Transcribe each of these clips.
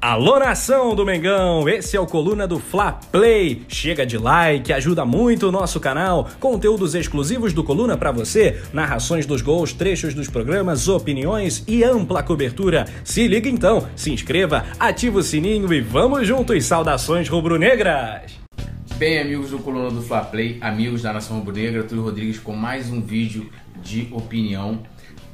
Alô nação do Mengão, esse é o Coluna do Fla Play. Chega de like, ajuda muito o nosso canal. Conteúdos exclusivos do Coluna para você, narrações dos gols, trechos dos programas, opiniões e ampla cobertura. Se liga então, se inscreva, ativa o sininho e vamos juntos. Saudações rubro-negras. Bem, amigos do Coluna do Fla Play, amigos da Nação Rubro-Negra, Túlio Rodrigues com mais um vídeo de opinião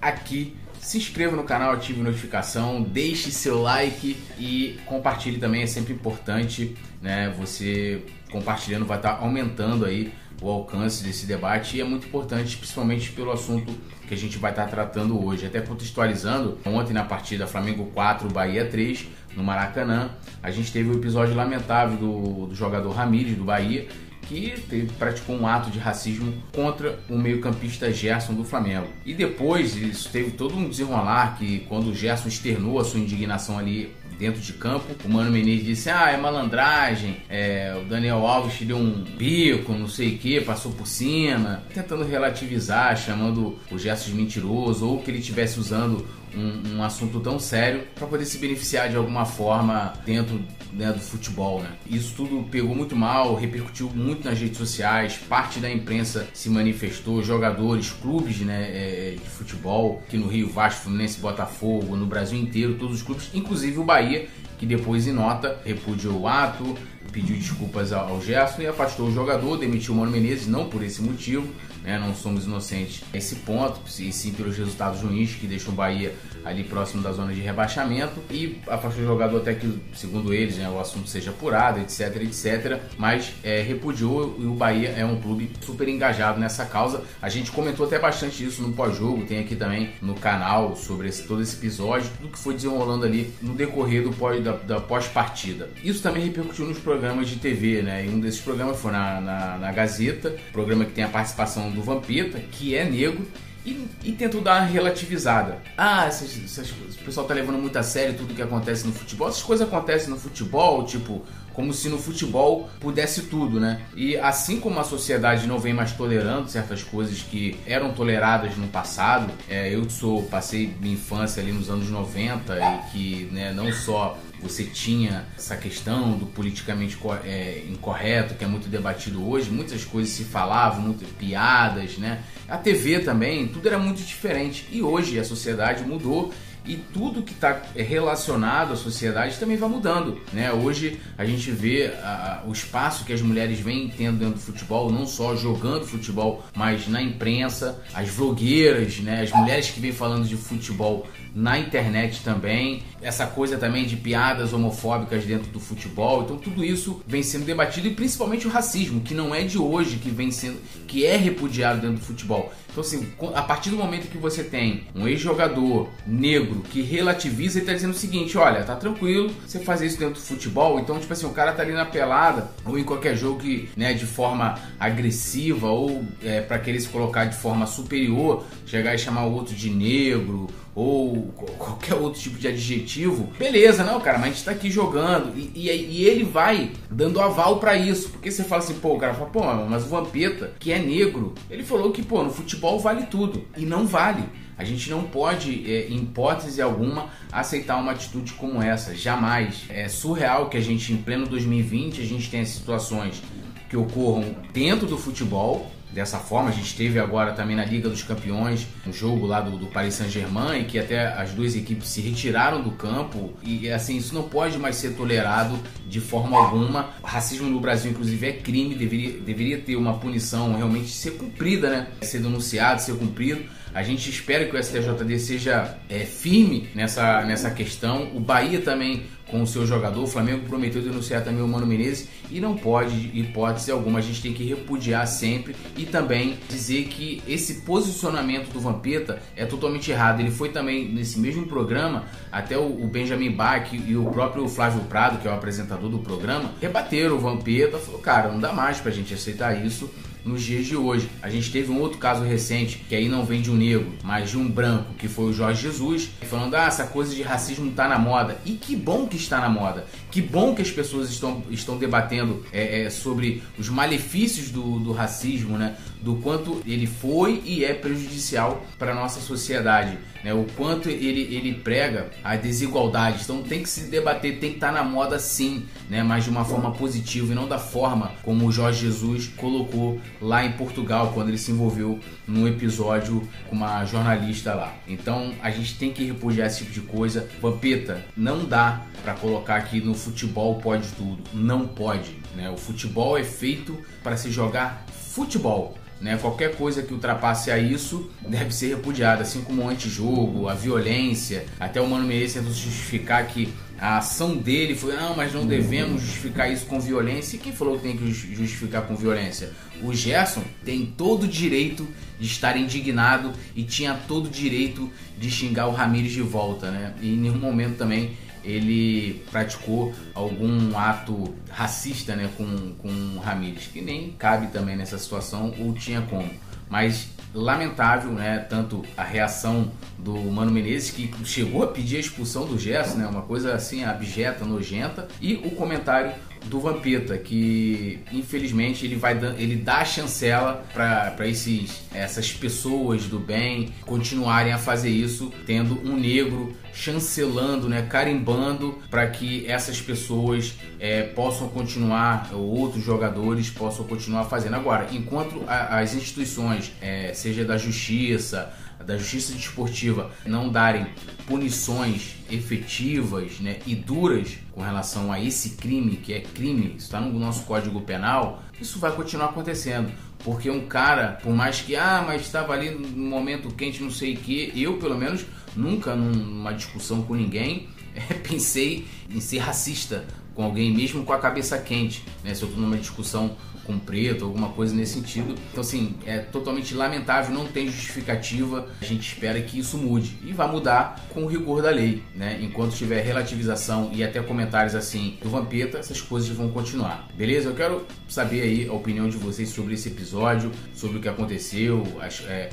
aqui se inscreva no canal, ative notificação, deixe seu like e compartilhe também, é sempre importante, né? Você compartilhando vai estar aumentando aí o alcance desse debate e é muito importante, principalmente pelo assunto que a gente vai estar tratando hoje. Até contextualizando, ontem na partida Flamengo 4, Bahia 3, no Maracanã, a gente teve o um episódio lamentável do, do jogador Ramires do Bahia, que teve, praticou um ato de racismo contra o meio-campista Gerson do Flamengo. E depois isso teve todo um desenrolar que quando o Gerson externou a sua indignação ali dentro de campo. O Mano Menezes disse: Ah, é malandragem. É, o Daniel Alves deu um bico, não sei o que, passou por cima, tentando relativizar, chamando o Gerson de mentiroso, ou que ele estivesse usando um, um, assunto tão sério para poder se beneficiar de alguma forma dentro né, do futebol, né? Isso tudo pegou muito mal, repercutiu muito nas redes sociais, parte da imprensa se manifestou, jogadores, clubes né, é, de futebol, aqui no Rio, Vasco, Fluminense, Botafogo, no Brasil inteiro, todos os clubes, inclusive o Bahia, que depois em nota repudiou o ato, pediu desculpas ao Gerson e afastou o jogador, demitiu o Mano Menezes, não por esse motivo, né? não somos inocentes a esse ponto, e sim pelos resultados ruins que deixam o Bahia ali próximo da zona de rebaixamento e afastou o jogador até que, segundo eles, né, o assunto seja apurado, etc, etc, mas é, repudiou e o Bahia é um clube super engajado nessa causa. A gente comentou até bastante isso no pós-jogo, tem aqui também no canal sobre esse, todo esse episódio, tudo que foi desenrolando ali no decorrer do pós, da, da pós-partida. Isso também repercutiu nos programas de TV, né? E um desses programas foi na, na, na Gazeta, programa que tem a participação do Vampeta, que é negro, e, e tentou dar uma relativizada. Ah, essas, essas, o pessoal tá levando muito a sério tudo que acontece no futebol. Essas coisas acontecem no futebol, tipo, como se no futebol pudesse tudo, né? E assim como a sociedade não vem mais tolerando certas coisas que eram toleradas no passado, é, eu sou passei minha infância ali nos anos 90 e que né, não só você tinha essa questão do politicamente é, incorreto, que é muito debatido hoje, muitas coisas se falavam, muitas piadas, né? A TV também, tudo era muito diferente. E hoje a sociedade mudou e tudo que está relacionado à sociedade também vai mudando. Né? Hoje a gente vê a, o espaço que as mulheres vêm tendo dentro do futebol, não só jogando futebol, mas na imprensa, as vlogueiras, né? as mulheres que vêm falando de futebol na internet também, essa coisa também de piadas homofóbicas dentro do futebol. Então tudo isso vem sendo debatido e principalmente o racismo, que não é de hoje que vem sendo que é repudiado dentro do futebol. Então assim, a partir do momento que você tem um ex-jogador negro que relativiza e está dizendo o seguinte, olha, tá tranquilo, você fazer isso dentro do futebol, então tipo assim, o cara tá ali na pelada ou em qualquer jogo que, né, de forma agressiva ou é, para querer se colocar de forma superior, chegar e chamar o outro de negro ou qualquer outro tipo de adjetivo, beleza, não, cara, mas a gente tá aqui jogando e, e, e ele vai dando aval para isso, porque você fala assim, pô, o cara fala, pô, mas o Vampeta, que é negro, ele falou que, pô, no futebol vale tudo e não vale. A gente não pode, é, em hipótese alguma, aceitar uma atitude como essa. Jamais. É surreal que a gente, em pleno 2020, a gente tenha situações que ocorram dentro do futebol dessa forma. A gente teve agora também na Liga dos Campeões um jogo lá do, do Paris Saint-Germain que até as duas equipes se retiraram do campo e assim isso não pode mais ser tolerado de forma alguma. O racismo no Brasil inclusive é crime, deveria, deveria ter uma punição realmente ser cumprida, né? Ser denunciado, ser cumprido. A gente espera que o STJD seja é, firme nessa, nessa questão. O Bahia também com o seu jogador. O Flamengo prometeu denunciar também o Mano Menezes e não pode, hipótese alguma, a gente tem que repudiar sempre e também dizer que esse posicionamento do Vampeta é totalmente errado. Ele foi também nesse mesmo programa, até o, Benjamin Bach e o próprio Flávio Prado, que é o apresentador do programa, rebateram o Vampeta, falou, cara, não dá mais pra gente aceitar isso nos dias de hoje. A gente teve um outro caso recente, que aí não vem de um negro, mas de um branco, que foi o Jorge Jesus, falando: ah, essa coisa de racismo está na moda. E que bom que está na moda. Que bom que as pessoas estão, estão debatendo é, é, sobre os malefícios do, do racismo, né? Do quanto ele foi e é prejudicial para nossa sociedade, né? O quanto ele, ele prega a desigualdade. Então tem que se debater, tem que estar tá na moda sim, né? Mas de uma forma positiva e não da forma como o Jorge Jesus colocou lá em Portugal quando ele se envolveu num episódio com uma jornalista lá. Então a gente tem que repudiar esse tipo de coisa. Vampeta, não dá para colocar aqui no futebol pode tudo. Não pode. Né? O futebol é feito para se jogar futebol. Né? Qualquer coisa que ultrapasse a isso deve ser repudiada, assim como o antijogo, a violência. Até o Mano Menezes tentou justificar que a ação dele foi, não, mas não devemos justificar isso com violência. E quem falou que tem que justificar com violência? O Gerson tem todo o direito de estar indignado e tinha todo o direito de xingar o Ramires de volta, né? E em nenhum momento também ele praticou algum ato racista né, com, com o Ramires, que nem cabe também nessa situação ou tinha como. Mas lamentável, né? Tanto a reação do Mano Menezes, que chegou a pedir a expulsão do Gerson, né? Uma coisa assim abjeta, nojenta, e o comentário do Vampeta, que infelizmente ele vai ele dá a chancela para esses essas pessoas do bem continuarem a fazer isso, tendo um negro chancelando, né, carimbando para que essas pessoas é, possam continuar, ou outros jogadores possam continuar fazendo. Agora, enquanto a, as instituições, é, seja da justiça, da justiça desportiva não darem punições efetivas né, e duras com relação a esse crime, que é crime, está no nosso Código Penal, isso vai continuar acontecendo. Porque um cara, por mais que, ah, mas estava ali no momento quente, não sei o que, eu pelo menos nunca numa discussão com ninguém é, pensei em ser racista com alguém, mesmo com a cabeça quente. Né? Se eu estou numa discussão com preto, alguma coisa nesse sentido. Então, assim, é totalmente lamentável, não tem justificativa. A gente espera que isso mude e vai mudar com o rigor da lei, né? Enquanto tiver relativização e até comentários assim do Vampeta, essas coisas vão continuar. Beleza? Eu quero saber aí a opinião de vocês sobre esse episódio, sobre o que aconteceu, as, é,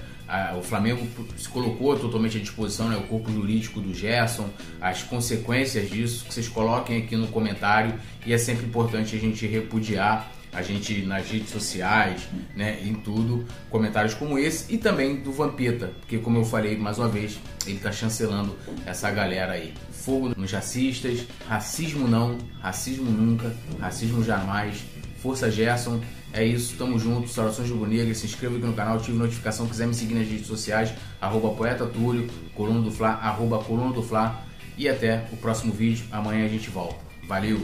o Flamengo se colocou totalmente à disposição, né, o corpo jurídico do Gerson, as consequências disso, que vocês coloquem aqui no comentário e é sempre importante a gente repudiar a gente nas redes sociais, né, em tudo, comentários como esse e também do Vampeta, porque como eu falei mais uma vez, ele está chancelando essa galera aí. Fogo nos racistas, racismo não, racismo nunca, racismo jamais. Força Gerson, é isso, tamo junto, saudações de Negra, se inscreva aqui no canal, ative notificação, quiser me seguir nas redes sociais, arroba poeta Túlio, coluna do Fla, arroba coluna do Fla, e até o próximo vídeo, amanhã a gente volta. Valeu!